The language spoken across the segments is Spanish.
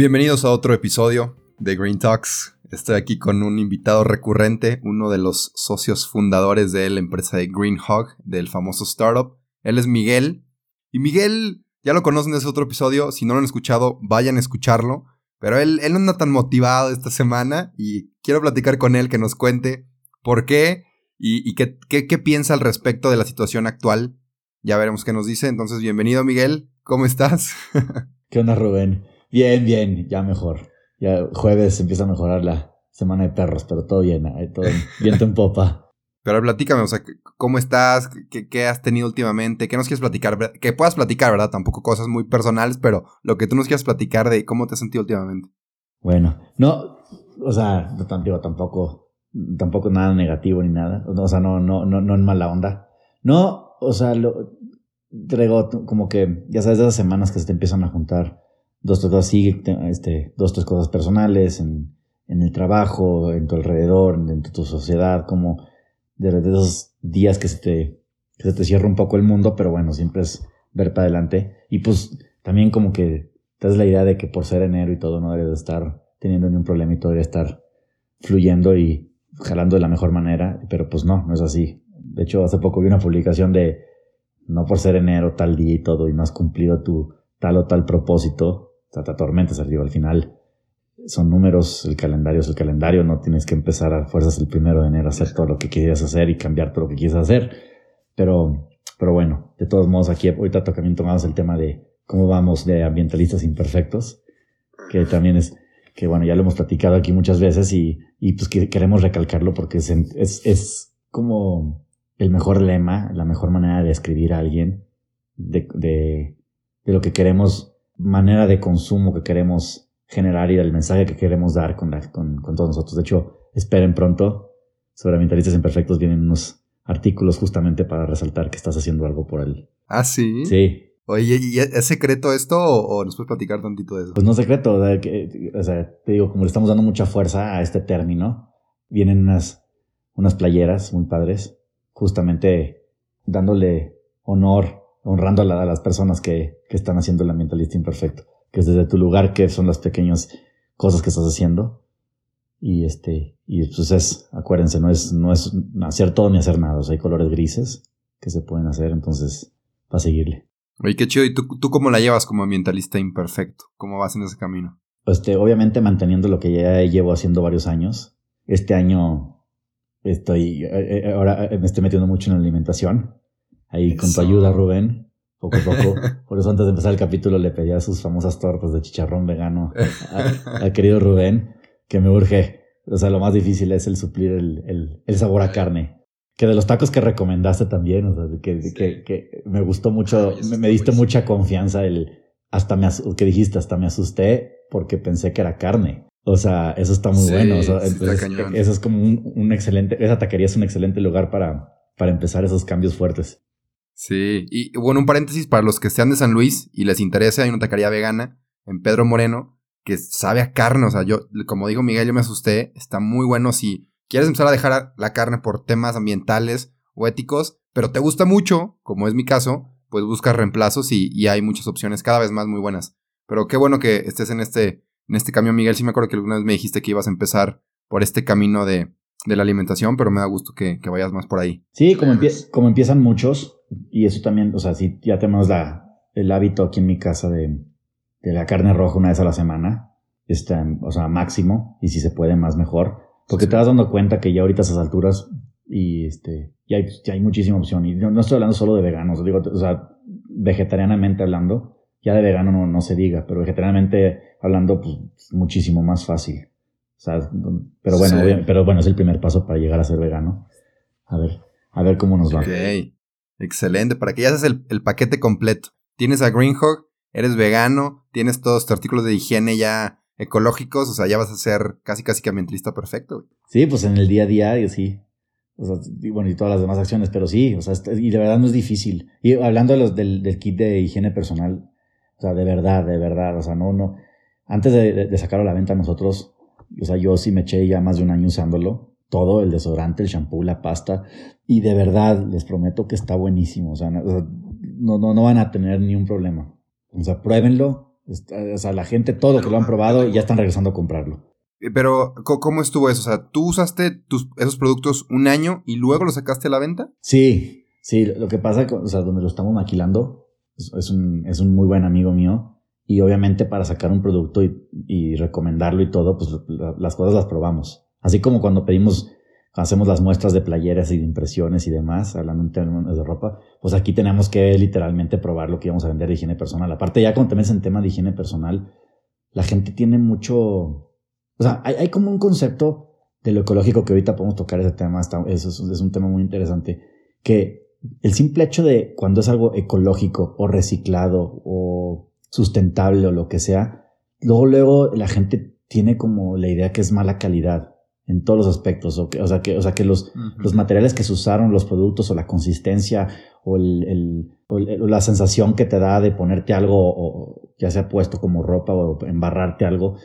Bienvenidos a otro episodio de Green Talks. Estoy aquí con un invitado recurrente, uno de los socios fundadores de la empresa de Green Hog, del famoso startup. Él es Miguel. Y Miguel, ya lo conocen desde otro episodio. Si no lo han escuchado, vayan a escucharlo. Pero él, él no anda tan motivado esta semana y quiero platicar con él que nos cuente por qué y, qué, qué piensa al respecto de la situación actual. Ya veremos qué nos dice. Entonces, bienvenido, Miguel. ¿Cómo estás? ¿Qué onda, Rubén? Bien, bien, ya mejor. Ya jueves empieza a mejorar la semana de perros, pero todo bien, todo viento en popa. Pero platícame, o sea, ¿cómo estás? ¿Qué, has tenido últimamente? ¿Qué nos quieres platicar? Que puedas platicar, ¿verdad? Tampoco cosas muy personales, pero lo que tú nos quieras platicar de cómo te has sentido últimamente. Bueno, no, o sea, no tampoco, tampoco nada negativo ni nada. O sea, no, no, no, no en mala onda. No, o sea, lo, traigo como que, ya sabes, esas semanas que se te empiezan a juntar dos, tres así, este, dos, tres cosas personales, en, en el trabajo, en tu alrededor, en tu, sociedad, como de, esos días que se, te, que se te cierra un poco el mundo, pero bueno, siempre es ver para adelante. Y pues también como que te das la idea de que por ser enero y todo no debería de estar teniendo ningún problema y todo debería estar fluyendo y jalando de la mejor manera, pero pues no, no es así. De hecho, hace poco vi una publicación de no por ser enero tal día y todo y no has cumplido tu tal o tal propósito, sea, te atormentas, digo, al final son números, el calendario es el calendario, no tienes que empezar a fuerzas el primero de enero a hacer todo lo que quieras hacer y cambiar todo lo que quieres hacer. Pero, pero bueno, de todos modos, aquí ahorita también tomamos el tema de cómo vamos de ambientalistas imperfectos, que también es, que bueno, ya lo hemos platicado aquí muchas veces y, y pues que queremos recalcarlo porque es, es, es como el mejor lema, la mejor manera de escribir a alguien de, de lo que queremos manera de consumo que queremos generar y el mensaje que queremos dar con, con, con, todos nosotros. De hecho, esperen pronto, sobre ambientalistas imperfectos vienen unos artículos justamente para resaltar que estás haciendo algo por él. Ah, sí. Sí. Oye, ¿y es secreto esto o, nos puedes platicar tantito de eso? Pues no es secreto, o sea, te digo, como le estamos dando mucha fuerza a este término, vienen unas, unas playeras muy padres, justamente dándole honor honrando a, las personas que, que, están haciendo el ambientalista imperfecto, que es desde tu lugar, que son las pequeñas cosas que estás haciendo. Y este, y pues es, acuérdense, no es, no es hacer todo ni hacer nada, o sea, hay colores grises que se pueden hacer, entonces, para seguirle. Oye, qué chido, ¿y tú, tú cómo la llevas como ambientalista imperfecto? ¿Cómo vas en ese camino? Este, obviamente manteniendo lo que ya llevo haciendo varios años. Este año estoy, eh, eh, ahora me estoy metiendo mucho en la alimentación ahí con tu ayuda, Rubén, poco a poco. Por eso antes de empezar el capítulo le pedía sus famosas tortas de chicharrón vegano al querido Rubén, que me urge. O sea, lo más difícil es el suplir el, el, sabor a carne. Que de los tacos que recomendaste también, o sea, que, que, que me gustó mucho, me, diste mucha confianza el, hasta me, que dijiste, hasta me asusté porque pensé que era carne. O sea, eso está muy bueno. O sea, eso es como un, un, excelente, esa taquería es un excelente lugar para, para empezar esos cambios fuertes. Sí, y bueno, un paréntesis para los que sean de San Luis y les interese, hay una taquería vegana en Pedro Moreno que sabe a carne, o sea, yo, como digo Miguel, yo me asusté, está muy bueno si quieres empezar a dejar la carne por temas ambientales o éticos, pero te gusta mucho, como es mi caso, pues buscas reemplazos y, y hay muchas opciones cada vez más muy buenas. Pero qué bueno que estés en este, en este cambio, Miguel, sí me acuerdo que alguna vez me dijiste que ibas a empezar por este camino de, de la alimentación, pero me da gusto que, que vayas más por ahí. Sí, como, como empiezan muchos, y eso también, o sea, si ya tenemos la, el hábito aquí en mi casa de, de la carne roja una vez a la semana, está, o sea, máximo, y si se puede más mejor, porque te vas dando cuenta que ya ahorita a esas alturas, y este, ya hay, ya hay muchísima opción, y no, estoy hablando solo de veganos, digo, o sea, vegetarianamente hablando, ya de vegano no, no se diga, pero vegetarianamente hablando, pues muchísimo más fácil. O sea, pero bueno, pero bueno, es el primer paso para llegar a ser vegano. A ver, a ver cómo nos va. Ok. Excelente, para que ya haces el, el paquete completo. Tienes a Green Hog, eres vegano, tienes todos tus artículos de higiene ya ecológicos, o sea, ya vas a ser casi casi que ambientalista perfecto. Sí, pues en el día a día, sí. O sea, y bueno, y todas las demás acciones, pero sí, o sea, y de verdad no es difícil. Y hablando de los, del, del kit de higiene personal, o sea, de verdad, de verdad, o sea, no, no. Antes de, de, sacarlo a la venta nosotros, o sea, yo sí me eché ya más de un año usándolo. Todo, el desodorante, el shampoo, la pasta. Y de verdad, les prometo que está buenísimo. O sea, no, no, no van a tener ni un problema. O sea, pruébenlo. O sea, la gente, todo que lo han probado, ya están regresando a comprarlo. Eh, pero, ¿cómo estuvo eso? O sea, ¿tú usaste tus, esos productos un año y luego los sacaste a la venta? Sí, sí. Lo que pasa, o sea, donde lo estamos maquilando, es un, es un muy buen amigo mío. Y obviamente para sacar un producto y, recomendarlo y todo, pues las cosas las probamos. Así como cuando pedimos, hacemos las muestras de playeras y de impresiones y demás, hablando en términos de ropa, pues aquí tenemos que literalmente probar lo que íbamos a vender de higiene personal. Aparte, ya cuando te metes en tema de higiene personal, la gente tiene mucho, o sea, hay, hay como un concepto de lo ecológico que ahorita podemos tocar ese tema, eso es, es un tema muy interesante, que el simple hecho de cuando es algo ecológico o reciclado o sustentable o lo que sea, luego, luego la gente tiene como la idea que es mala calidad en todos los aspectos, o, que, o sea, que, o sea, que los, los materiales que se usaron, los productos o la consistencia o, el, la sensación que te da de ponerte algo, o, ya sea puesto como ropa o embarrarte algo,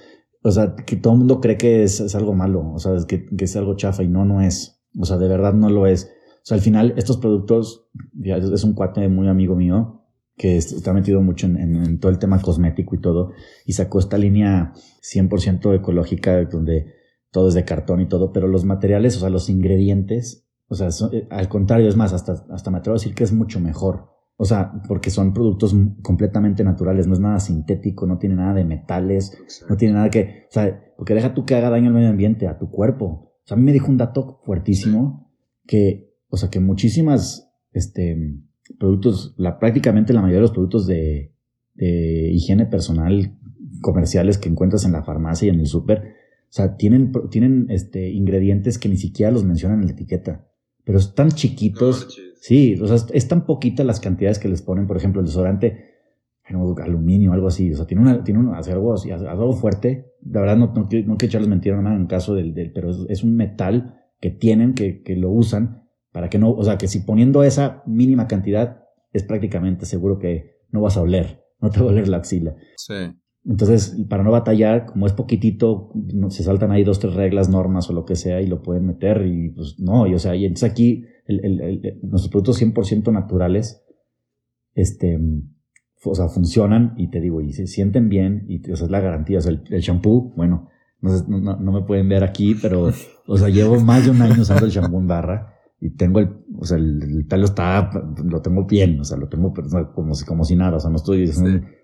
o sea, que todo el mundo cree que es, es algo malo, o sea, que, que, es algo chafa y no, no es, o sea, de verdad no lo es. O sea, al final estos productos, ya es un cuate muy amigo mío, que está metido mucho en, todo el tema cosmético y todo, y sacó esta línea 100% ecológica donde todo es de cartón y todo, pero los materiales, o sea, los ingredientes, o sea, eh, al contrario, es más, hasta, hasta me atrevo a decir que es mucho mejor. O sea, porque son productos completamente naturales, no es nada sintético, no tiene nada de metales, no tiene nada que, o sea, porque deja tú que haga daño al medio ambiente, a tu cuerpo. O sea, a mí me dijo un dato fuertísimo que, o sea, que muchísimas, este, productos, la, prácticamente la mayoría de los productos de, de higiene personal comerciales que encuentras en la farmacia y en el súper, o sea, tienen, tienen este, ingredientes que ni siquiera los mencionan en la etiqueta, pero están chiquitos. sí, o sea, es tan poquita las cantidades que les ponen, por ejemplo, el desodorante, aluminio, algo así, o sea, tiene, una, tiene algo, así, algo fuerte, la verdad no, no, quiero, no quiero echarles mentira nada en caso del, del pero es, un metal que tienen, que, que lo usan para que no, o sea, que si poniendo esa mínima cantidad, es prácticamente seguro que no vas a oler, no te va a oler la axila. Sí. Entonces, para no batallar, como es poquitito, se saltan ahí dos, tres reglas, normas o lo que sea y lo pueden meter y pues no, y o sea, y entonces aquí nuestros productos 100% naturales, este, o sea, funcionan y te digo, y se sienten bien y o sea, es la garantía, o sea, el, shampoo, bueno, no, no, no, me pueden ver aquí, pero, o sea, llevo más de un año usando el shampoo en barra y tengo el, o sea, el, pelo está, lo tengo bien, o sea, lo tengo como si, como si nada, o sea, no estoy, o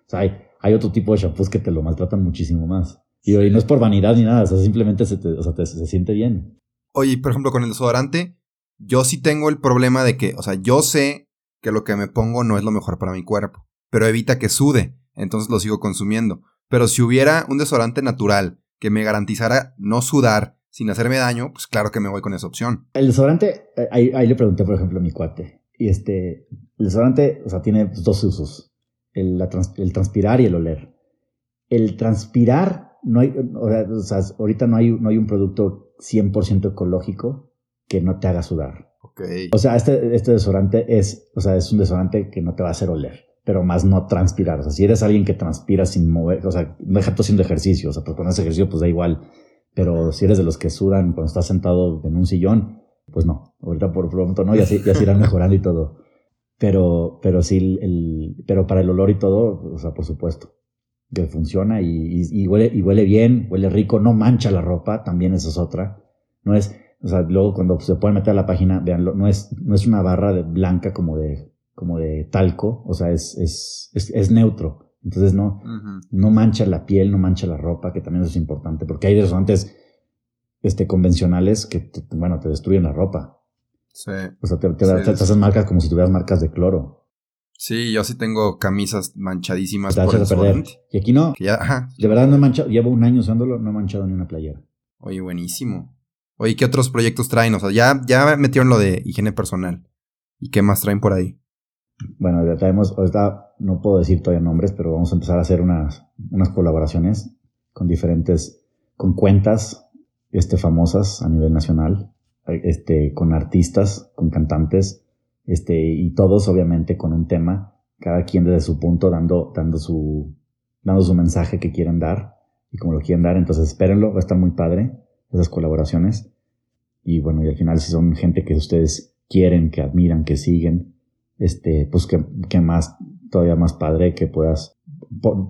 sea, hay, hay, otro tipo de shampoos que te lo maltratan muchísimo más. Y, no es por vanidad ni nada, o sea, simplemente se, o sea, se siente bien. Oye, por ejemplo, con el desodorante, yo sí tengo el problema de que, o sea, yo sé que lo que me pongo no es lo mejor para mi cuerpo, pero evita que sude, entonces lo sigo consumiendo. Pero si hubiera un desodorante natural que me garantizara no sudar sin hacerme daño, pues claro que me voy con esa opción. El desodorante, eh, ahí, le pregunté, por ejemplo, a mi cuate. Y este, el desodorante, o sea, tiene dos usos. El, el transpirar y el oler. El transpirar, no hay, o sea, ahorita no hay, no hay un producto 100% ecológico que no te haga sudar. Okay. O sea, este, este desodorante es, o sea, es un desodorante que no te va a hacer oler, pero más no transpirar. O sea, si eres alguien que transpira sin mover, o sea, deja todo haciendo ejercicio, o sea, pues cuando haces ejercicio, pues da igual pero si eres de los que sudan cuando estás sentado en un sillón, pues no. Ahorita por pronto no, ya se, ya se irán mejorando y todo. Pero, pero sí, el, pero para el olor y todo, o sea, por supuesto, que funciona y, y, huele, y huele bien, huele rico, no mancha la ropa, también eso es otra. No es, o sea, luego cuando se pueden meter a la página, veanlo, no es, no es una barra de blanca como de, como de talco, o sea, es, es, es, es neutro. Entonces no, no mancha la piel, no mancha la ropa, que también eso es importante, porque hay desodorantes este, convencionales que, bueno, te destruyen la ropa. Sí. O sea, te, hacen marcas como si tuvieras marcas de cloro. Sí, yo sí tengo camisas manchadísimas por el perder. Y aquí no. De verdad no he manchado, llevo un año usándolo, no he manchado ni una playera. Oye, buenísimo. Oye, ¿qué otros proyectos traen? O sea, ya, ya metieron lo de higiene personal. ¿Y qué más traen por ahí? Bueno, ya tenemos, no puedo decir todavía nombres, pero vamos a empezar a hacer unas, unas colaboraciones con diferentes, con cuentas este, famosas a nivel nacional, este, con artistas, con cantantes, este, y todos obviamente con un tema, cada quien desde su punto dando, dando su, dando su mensaje que quieren dar y como lo quieren dar, entonces espérenlo, va a estar muy padre esas colaboraciones. Y bueno, y al final si son gente que ustedes quieren, que admiran, que siguen, este, pues que, que más, todavía más padre que puedas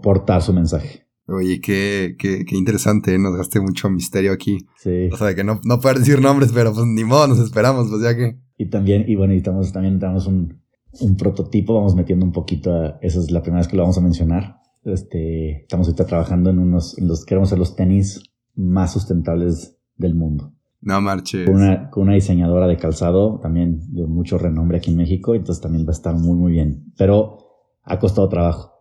portar su mensaje. Oye, qué, qué, qué interesante, ¿eh? nos gaste mucho misterio aquí. Sí. O sea, que no, no puedes decir nombres, pero pues ni modo, nos esperamos, pues ya que. Y también, y bueno, y estamos, también tenemos un, un prototipo, vamos metiendo un poquito a, esa es la primera vez que lo vamos a mencionar. Este, estamos ahorita trabajando en unos, en los, queremos ser los tenis más sustentables del mundo. No marches. Con una, con una diseñadora de calzado también de mucho renombre aquí en México, entonces también va a estar muy, muy bien. Pero ha costado trabajo.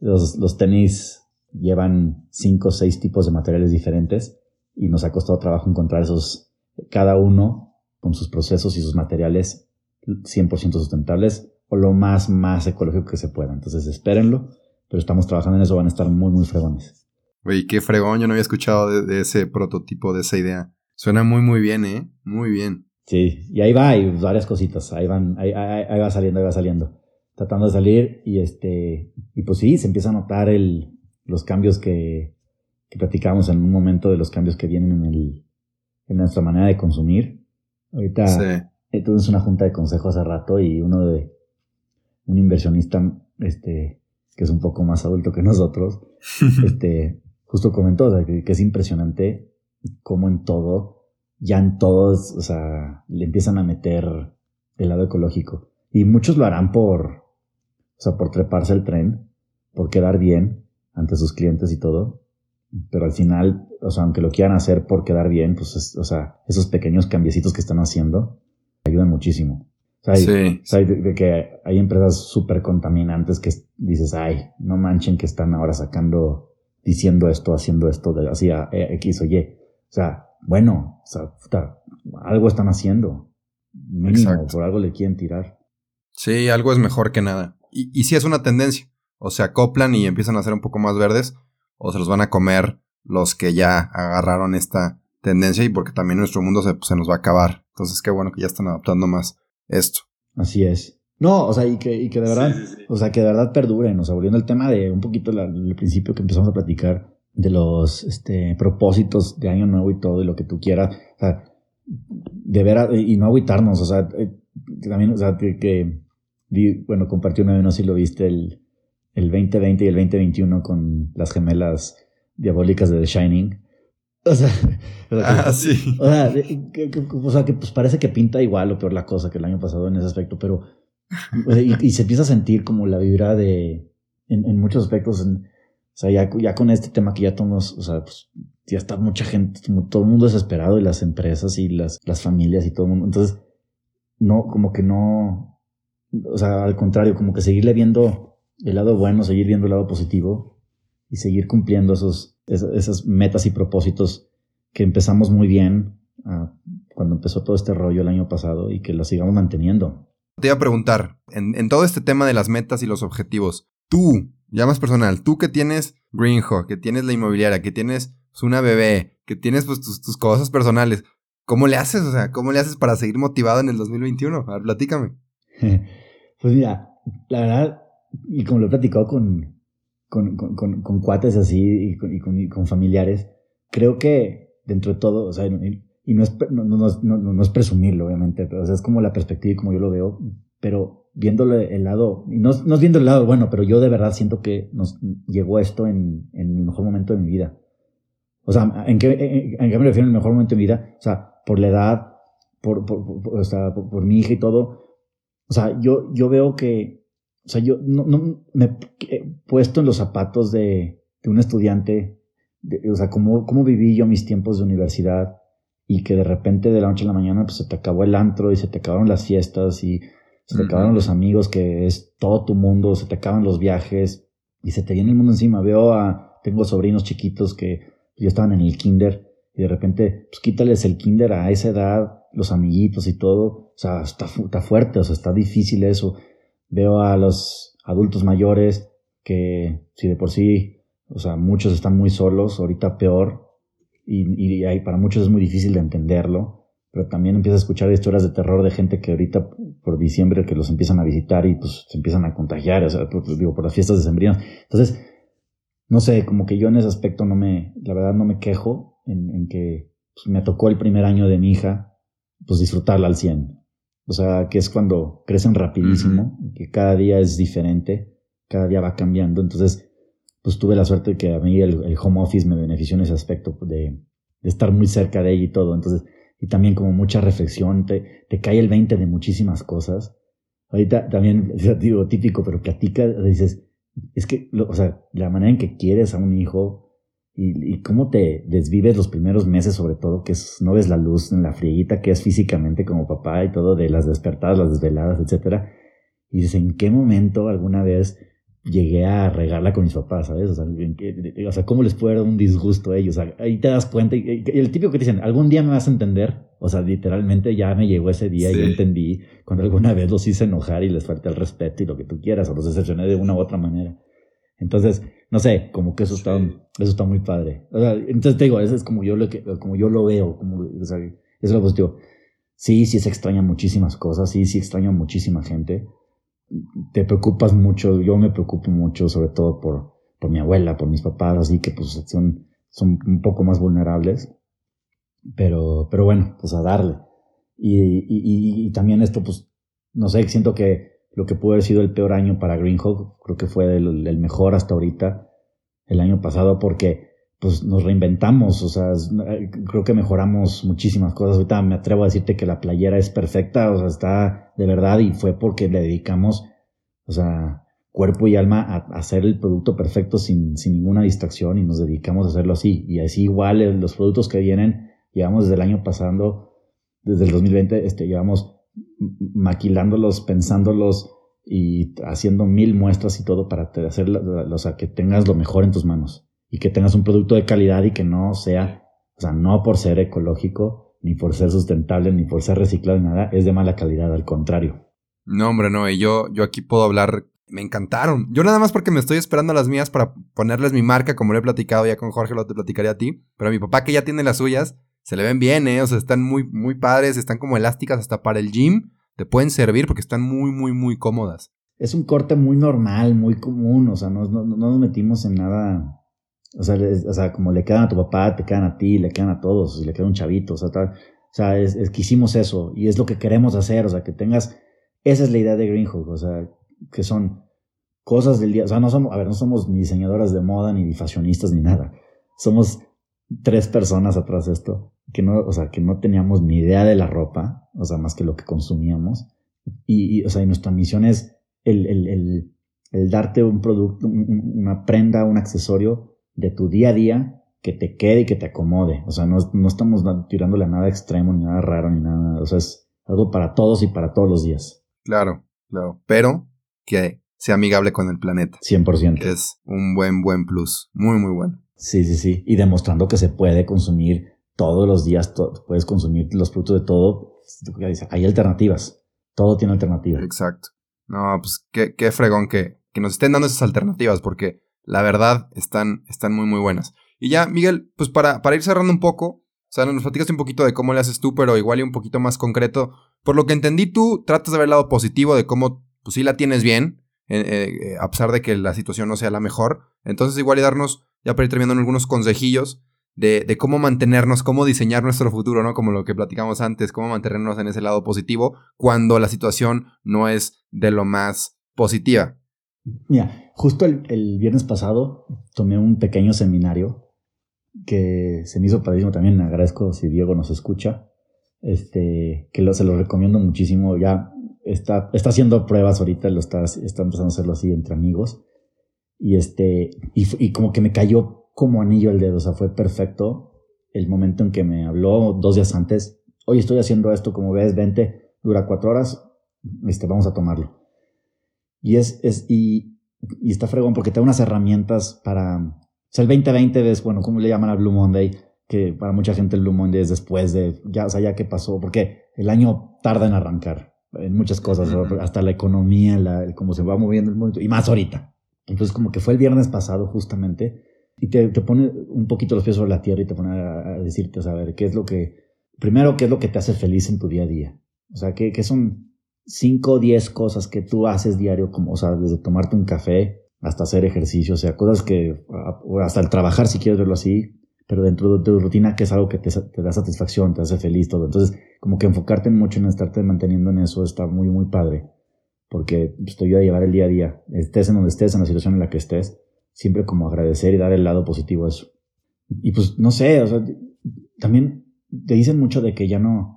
Los, los tenis llevan cinco o seis tipos de materiales diferentes y nos ha costado trabajo encontrar esos, cada uno con sus procesos y sus materiales 100% sustentables o lo más, más ecológico que se pueda. Entonces espérenlo, pero estamos trabajando en eso, van a estar muy, muy fregones. Oye, qué fregón, yo no había escuchado de, ese prototipo, de esa idea. Suena muy, muy bien, ¿eh? Muy bien. Sí, y ahí va, hay varias cositas, ahí van, ahí, ahí, va saliendo, ahí va saliendo. Tratando de salir y este, y pues sí, se empieza a notar el, los cambios que, que platicábamos en un momento de los cambios que vienen en, el, en nuestra manera de consumir. Ahorita sí. tuvimos una junta de consejo hace rato y uno de un inversionista este, que es un poco más adulto que nosotros, este, justo comentó que, es impresionante cómo en todo, ya en todos, o sea, le empiezan a meter el lado ecológico. Y muchos lo harán por, o sea, por treparse el tren, por quedar bien, ante sus clientes y todo. Pero al final, o sea, aunque lo quieran hacer por quedar bien, pues, o sea, esos pequeños cambiecitos que están haciendo ayudan muchísimo. O sea, sí. hay, de, que hay empresas súper contaminantes que dices, ay, no manchen que están ahora sacando, diciendo esto, haciendo esto, de, así a X o Y. O sea, bueno, o sea, algo están haciendo. Mínimo, por algo le quieren tirar. Sí, algo es mejor que nada. Y, y sí es una tendencia o se acoplan y empiezan a ser un poco más verdes, o se los van a comer los que ya agarraron esta tendencia y porque también nuestro mundo se, nos va a acabar. Entonces, qué bueno que ya están adaptando más esto. Así es. No, o sea, y que, y que de verdad, o sea, que de verdad perduren. O sea, volviendo al tema de un poquito el principio que empezamos a platicar de los este, propósitos de año nuevo y todo, y lo que tú quieras. O sea, de ver, y no agüitarnos, o sea, eh, también, o sea, que, que bueno, compartí una vez, no sé si lo viste, el, el 2020 y el 2021 con las gemelas diabólicas de The Shining. O sea, ah, sí. O sea, que, o sea, que pues parece que pinta igual o peor la cosa que el año pasado en ese aspecto, pero y, se empieza a sentir como la vibra de en, muchos aspectos. O sea, ya, ya, con este tema que ya tomamos, o sea, pues ya está mucha gente, todo el mundo desesperado y las empresas y las, las familias y todo el mundo. Entonces, no, como que no, o sea, al contrario, como que seguirle viendo el lado bueno, seguir viendo el lado positivo y seguir cumpliendo esos, esas metas y propósitos que empezamos muy bien ah, cuando empezó todo este rollo el año pasado y que lo sigamos manteniendo. Te iba a preguntar, en, todo este tema de las metas y los objetivos, tú, ya más personal, tú que tienes Greenhawk, que tienes la inmobiliaria, que tienes una bebé, que tienes pues tus, tus, cosas personales, ¿cómo le haces? O sea, ¿cómo le haces para seguir motivado en el 2021? A ver, platícame. pues mira, la verdad, y como lo he platicado con, con, con, con, cuates así y, con, y con, familiares, creo que dentro de todo, o sea, y, no, es, no, no, no, es presumirlo, obviamente, pero es como la perspectiva y como yo lo veo, pero viéndole el lado, y no, no es viendo el lado bueno, pero yo de verdad siento que nos llegó esto en, en el mejor momento de mi vida. O sea, ¿en qué, en, qué me refiero en el mejor momento de mi vida? O sea, por la edad, por, por, o sea, por, por, mi hija y todo. O sea, yo, yo veo que o sea, yo no me he puesto en los zapatos de, de un estudiante, o sea, cómo, cómo viví yo mis tiempos de universidad y que de repente de la noche a la mañana pues se te acabó el antro y se te acabaron las fiestas y se te acabaron los amigos que es todo tu mundo, se te acaban los viajes y se te viene el mundo encima. Veo a, tengo sobrinos chiquitos que ya estaban en el kinder y de repente pues quítales el kinder a esa edad, los amiguitos y todo, o sea, está, está fuerte, o sea, está difícil eso. Veo a los adultos mayores que si de por sí, o sea, muchos están muy solos, ahorita peor, y, y para muchos es muy difícil de entenderlo pero también empieza a escuchar historias de terror de gente que ahorita por diciembre que los empiezan a visitar y pues se empiezan a contagiar, o sea, por, digo, por las fiestas de sembrinas. Entonces, no sé, como que yo en ese aspecto no me, la verdad no me quejo en, que pues, me tocó el primer año de mi hija, pues disfrutarla al 100. O sea, que es cuando crecen rapidísimo, que cada día es diferente, cada día va cambiando. Entonces, pues tuve la suerte de que a mí el, el home office me benefició en ese aspecto de, de estar muy cerca de ella y todo. Entonces, y también como mucha reflexión, te, te cae el 20 de muchísimas cosas. Ahorita también, digo, típico, pero platica, dices, es que, o sea, la manera en que quieres a un hijo y, y, cómo te desvives los primeros meses, sobre todo, que no ves la luz en la frieguita que es físicamente como papá y todo, de las despertadas, las desveladas, etcétera. Y dices, ¿en qué momento alguna vez llegué a regarla con mis papás, ¿sabes? O sea, o sea, ¿cómo les puede dar un disgusto a ellos? ahí te das cuenta, y, el típico que te dicen, algún día me vas a entender, o sea, literalmente ya me llegó ese día y yo entendí cuando alguna vez los hice enojar y les falta el respeto y lo que tú quieras, o los decepcioné de una u otra manera. Entonces, no sé, como que eso está, eso está muy padre. O sea, entonces te digo, eso es como yo lo, que, como yo lo veo, como, o sea, eso es lo positivo. Sí, sí se extrañan muchísimas cosas, sí, sí extraño muchísima gente, te preocupas mucho, yo me preocupo mucho, sobre todo por, por mi abuela, por mis papás, así que pues son, son un poco más vulnerables. Pero, pero bueno, pues a darle. Y, y, también esto, pues, no sé, siento que lo que pudo haber sido el peor año para Greenhawk, creo que fue el, el mejor hasta ahorita, el año pasado, porque pues nos reinventamos, o sea, eh, creo que mejoramos muchísimas cosas. Ahorita me atrevo a decirte que la playera es perfecta, o sea, está de verdad y fue porque le dedicamos, o sea, cuerpo y alma a, hacer el producto perfecto sin, sin ninguna distracción y nos dedicamos a hacerlo así. Y así igual eh, los productos que vienen, llevamos desde el año pasando, desde el 2020, este, llevamos maquilándolos, pensándolos y haciendo mil muestras y todo para hacer, o sea, que tengas lo mejor en tus manos y que tengas un producto de calidad y que no sea, o sea, no por ser ecológico, ni por ser sustentable, ni por ser reciclado, ni nada, es de mala calidad, al contrario. No, hombre, no, y yo, yo aquí puedo hablar, me encantaron. Yo nada más porque me estoy esperando las mías para ponerles mi marca, como lo he platicado ya con Jorge, lo te platicaré a ti, pero a mi papá que ya tiene las suyas, se le ven bien, ¿eh? O sea, están muy, muy padres, están como elásticas hasta para el gym, te pueden servir porque están muy, muy, muy cómodas. Es un corte muy normal, muy común, o sea, no, no, no nos metimos en nada o sea, o sea, como le quedan a tu papá, te quedan a ti, le quedan a todos, le queda un chavito, o sea, o sea es, que hicimos eso y es lo que queremos hacer, o sea, que tengas, esa es la idea de Greenhook, o sea, que son cosas del día, o sea, no somos, a ver, no somos ni diseñadoras de moda, ni fashionistas, ni nada, somos tres personas atrás de esto, que no, o sea, que no teníamos ni idea de la ropa, o sea, más que lo que consumíamos, y, o sea, y nuestra misión es el, el, el darte un producto, una prenda, un accesorio de tu día a día que te quede y que te acomode. O sea, no, no estamos tirándole a nada extremo, ni nada raro, ni nada. O sea, es algo para todos y para todos los días. Claro, claro. Pero que sea amigable con el planeta. 100%. Es un buen, buen plus. Muy, muy bueno. Sí, sí, sí. Y demostrando que se puede consumir todos los días, puedes consumir los productos de todo. Hay alternativas. Todo tiene alternativas. Exacto. No, pues qué, qué fregón que, que nos estén dando esas alternativas, porque la verdad, están, están muy, muy buenas. Y ya, Miguel, pues para, para ir cerrando un poco, o sea, nos platicaste un poquito de cómo le haces tú, pero igual y un poquito más concreto. Por lo que entendí, tú tratas de ver el lado positivo de cómo, pues sí la tienes bien, eh, eh, a pesar de que la situación no sea la mejor. Entonces, igual y darnos, ya para ir terminando, algunos consejillos de, cómo mantenernos, cómo diseñar nuestro futuro, ¿no? Como lo que platicamos antes, cómo mantenernos en ese lado positivo cuando la situación no es de lo más positiva. Mira, justo el, viernes pasado tomé un pequeño seminario que se me hizo padrísimo también. Agradezco si Diego nos escucha. Este, que lo, se lo recomiendo muchísimo. Ya está, está haciendo pruebas ahorita, lo está, está empezando a hacerlo así entre amigos. Y este, y, y como que me cayó como anillo el dedo. O sea, fue perfecto el momento en que me habló dos días antes. Oye, estoy haciendo esto, como ves, vente, dura cuatro horas, este, vamos a tomarlo. Y es, es y, y está fregón porque te da unas herramientas para, o sea, el 2020 es, bueno, ¿cómo le llaman al Blue Monday? Que para mucha gente el Blue Monday es después de, ya, o sea, ya que pasó, porque el año tarda en arrancar. en muchas cosas, hasta la economía, la, cómo se va moviendo el mundo, y más ahorita. Entonces, como que fue el viernes pasado justamente, y te, te pone un poquito los pies sobre la tierra y te pone a, decirte, a saber, qué es lo que, primero, qué es lo que te hace feliz en tu día a día. O sea, qué, qué son cinco o diez cosas que tú haces diario, como, o sea, desde tomarte un café hasta hacer ejercicio, o sea, cosas que, hasta el trabajar, si quieres verlo así, pero dentro de tu rutina que es algo que te, te, da satisfacción, te hace feliz, todo. Entonces, como que enfocarte mucho en estarte manteniendo en eso está muy, muy padre, porque pues, te ayuda a llevar el día a día, estés en donde estés, en la situación en la que estés, siempre como agradecer y dar el lado positivo a eso. Y pues, no sé, o sea, también te dicen mucho de que ya no,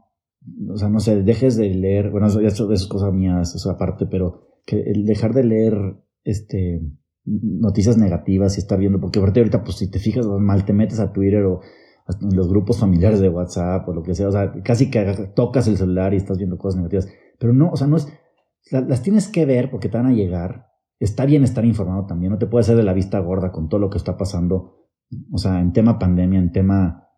o sea, no sé, dejes de leer, bueno, eso, eso, es cosa mías, eso aparte, pero que el dejar de leer, este, noticias negativas y estar viendo, porque ahorita, pues si te fijas mal, te metes a Twitter o los grupos familiares de WhatsApp o lo que sea, o sea, casi que tocas el celular y estás viendo cosas negativas, pero no, o sea, no es, las tienes que ver porque te van a llegar, está bien estar informado también, no te puedes hacer de la vista gorda con todo lo que está pasando, o sea, en tema pandemia, en tema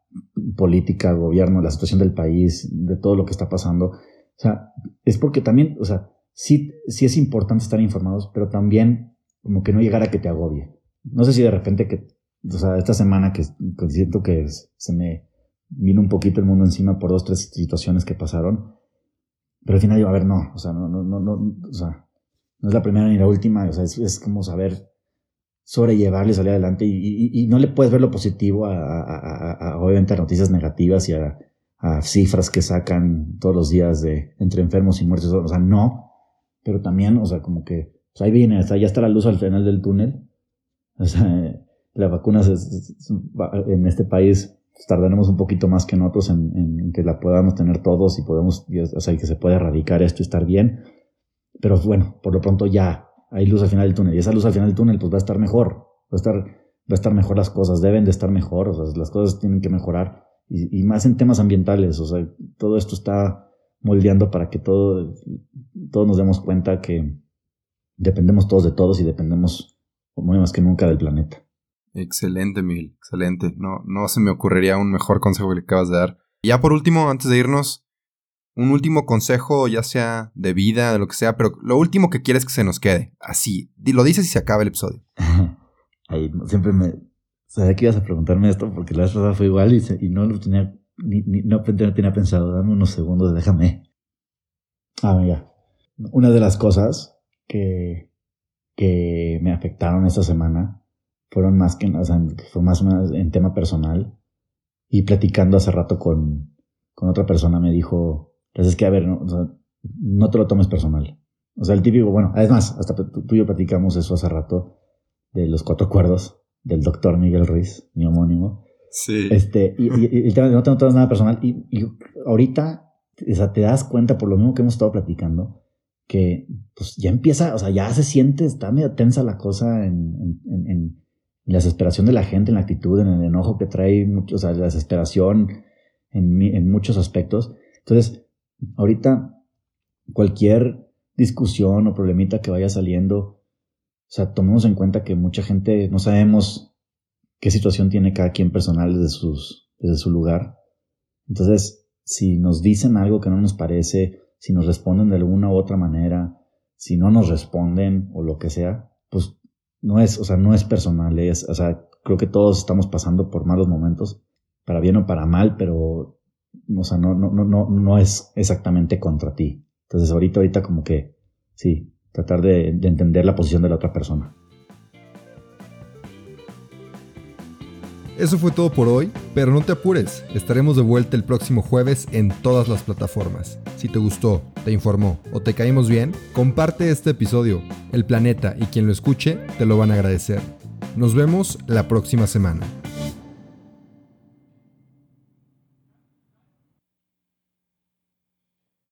política, gobierno, la situación del país, de todo lo que está pasando, o sea, es porque también, o sea, sí, sí es importante estar informados, pero también como que no llegara a que te agobie. No sé si de repente que, o sea, esta semana que, siento que se me vino un poquito el mundo encima por dos, tres situaciones que pasaron, pero al final digo, a ver, no, o sea, no, no, no, no, o sea, no es la primera ni la última, o sea, es, como saber sobrellevarle y salir adelante y, no le puedes ver lo positivo a, a, a, obviamente a noticias negativas y a, cifras que sacan todos los días de entre enfermos y muertos, o sea, no, pero también, o sea, como que pues ahí viene, ya está la luz al final del túnel. O sea, la vacuna en este país pues, tardaremos un poquito más que en otros en, que la podamos tener todos y podemos, o sea, que se pueda erradicar esto y estar bien. Pero bueno, por lo pronto ya hay luz al final del túnel y esa luz al final del túnel pues va a estar mejor, va a estar, va a estar mejor las cosas, deben de estar mejor, las cosas tienen que mejorar y, y más en temas ambientales, o sea, todo esto está moldeando para que todo, todos nos demos cuenta que, dependemos todos de todos y dependemos muy más que nunca del planeta. Excelente, Miguel, excelente. No, no se me ocurriría un mejor consejo que le acabas de dar. ya por último, antes de irnos, un último consejo, ya sea de vida, de lo que sea, pero lo último que quieres que se nos quede. Así, lo dices y se acaba el episodio. Ahí siempre me... Sabía que ibas a preguntarme esto porque la vez fue igual y, no lo tenía, ni, no, tenía pensado. Dame unos segundos, déjame. Ah, mira. Una de las cosas que, que me afectaron esta semana fueron más que, o fue más en tema personal. Y platicando hace rato con, con otra persona me dijo, pues es que, a ver, no, no te lo tomes personal. O sea, el típico, bueno, además, hasta tú, y yo platicamos eso hace rato de los cuatro cuerdos del doctor Miguel Ruiz, mi homónimo. Sí. Este, y, el tema de no te tomes nada personal. Y, y ahorita, o sea, te das cuenta por lo mismo que hemos estado platicando, que pues ya empieza, o sea, ya se siente, está medio tensa la cosa en, en, en, la desesperación de la gente, en la actitud, en el enojo que trae, o sea, la desesperación en, en muchos aspectos. Entonces, ahorita cualquier discusión o problemita que vaya saliendo, o sea, tomemos en cuenta que mucha gente no sabemos qué situación tiene cada quien personal desde, sus, desde su lugar. Entonces, si nos dicen algo que no nos parece, si nos responden de alguna u otra manera, si no nos responden o lo que sea, pues no es, o sea, no es personal, es, o sea, creo que todos estamos pasando por malos momentos, para bien o para mal, pero, o sea, no, no, no, no es exactamente contra ti. Entonces ahorita, ahorita como que, sí, tratar de, de entender la posición de la otra persona. Eso fue todo por hoy, pero no te apures, estaremos de vuelta el próximo jueves en todas las plataformas. Si te gustó, te informó o te caímos bien, comparte este episodio. El planeta y quien lo escuche te lo van a agradecer. Nos vemos la próxima semana.